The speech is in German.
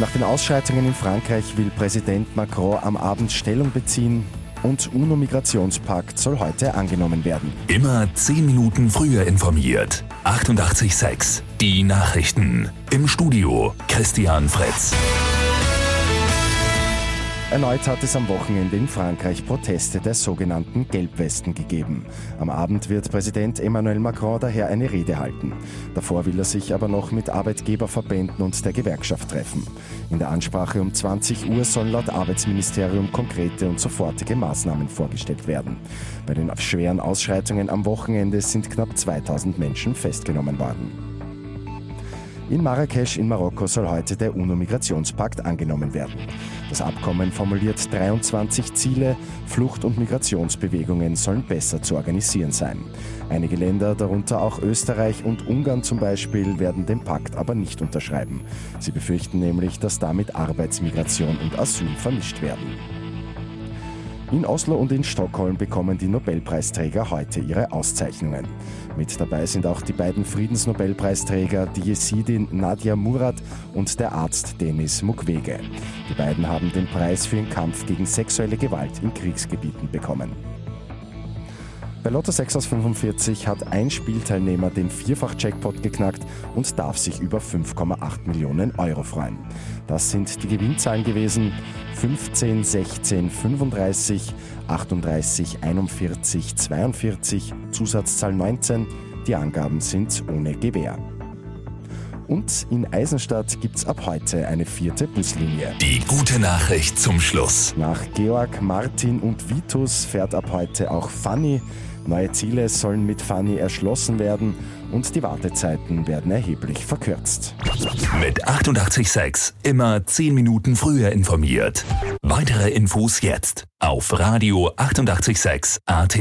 Nach den Ausschreitungen in Frankreich will Präsident Macron am Abend Stellung beziehen und UNO-Migrationspakt soll heute angenommen werden. Immer zehn Minuten früher informiert. 88.6 Die Nachrichten. Im Studio Christian Fritz. Erneut hat es am Wochenende in Frankreich Proteste der sogenannten Gelbwesten gegeben. Am Abend wird Präsident Emmanuel Macron daher eine Rede halten. Davor will er sich aber noch mit Arbeitgeberverbänden und der Gewerkschaft treffen. In der Ansprache um 20 Uhr sollen laut Arbeitsministerium konkrete und sofortige Maßnahmen vorgestellt werden. Bei den schweren Ausschreitungen am Wochenende sind knapp 2000 Menschen festgenommen worden. In Marrakesch in Marokko soll heute der UNO-Migrationspakt angenommen werden. Das Abkommen formuliert 23 Ziele, Flucht- und Migrationsbewegungen sollen besser zu organisieren sein. Einige Länder, darunter auch Österreich und Ungarn zum Beispiel, werden den Pakt aber nicht unterschreiben. Sie befürchten nämlich, dass damit Arbeitsmigration und Asyl vermischt werden. In Oslo und in Stockholm bekommen die Nobelpreisträger heute ihre Auszeichnungen. Mit dabei sind auch die beiden Friedensnobelpreisträger, die Jesidin Nadia Murad und der Arzt Denis Mukwege. Die beiden haben den Preis für den Kampf gegen sexuelle Gewalt in Kriegsgebieten bekommen. Bei Lotto 6 aus 45 hat ein Spielteilnehmer den Vierfach-Jackpot geknackt und darf sich über 5,8 Millionen Euro freuen. Das sind die Gewinnzahlen gewesen 15, 16, 35, 38, 41, 42, Zusatzzahl 19. Die Angaben sind ohne Gewähr. Und in Eisenstadt gibt es ab heute eine vierte Buslinie. Die gute Nachricht zum Schluss. Nach Georg, Martin und Vitus fährt ab heute auch Fanny. Neue Ziele sollen mit Fanny erschlossen werden und die Wartezeiten werden erheblich verkürzt. Mit 886 immer 10 Minuten früher informiert. Weitere Infos jetzt auf Radio 886 AT.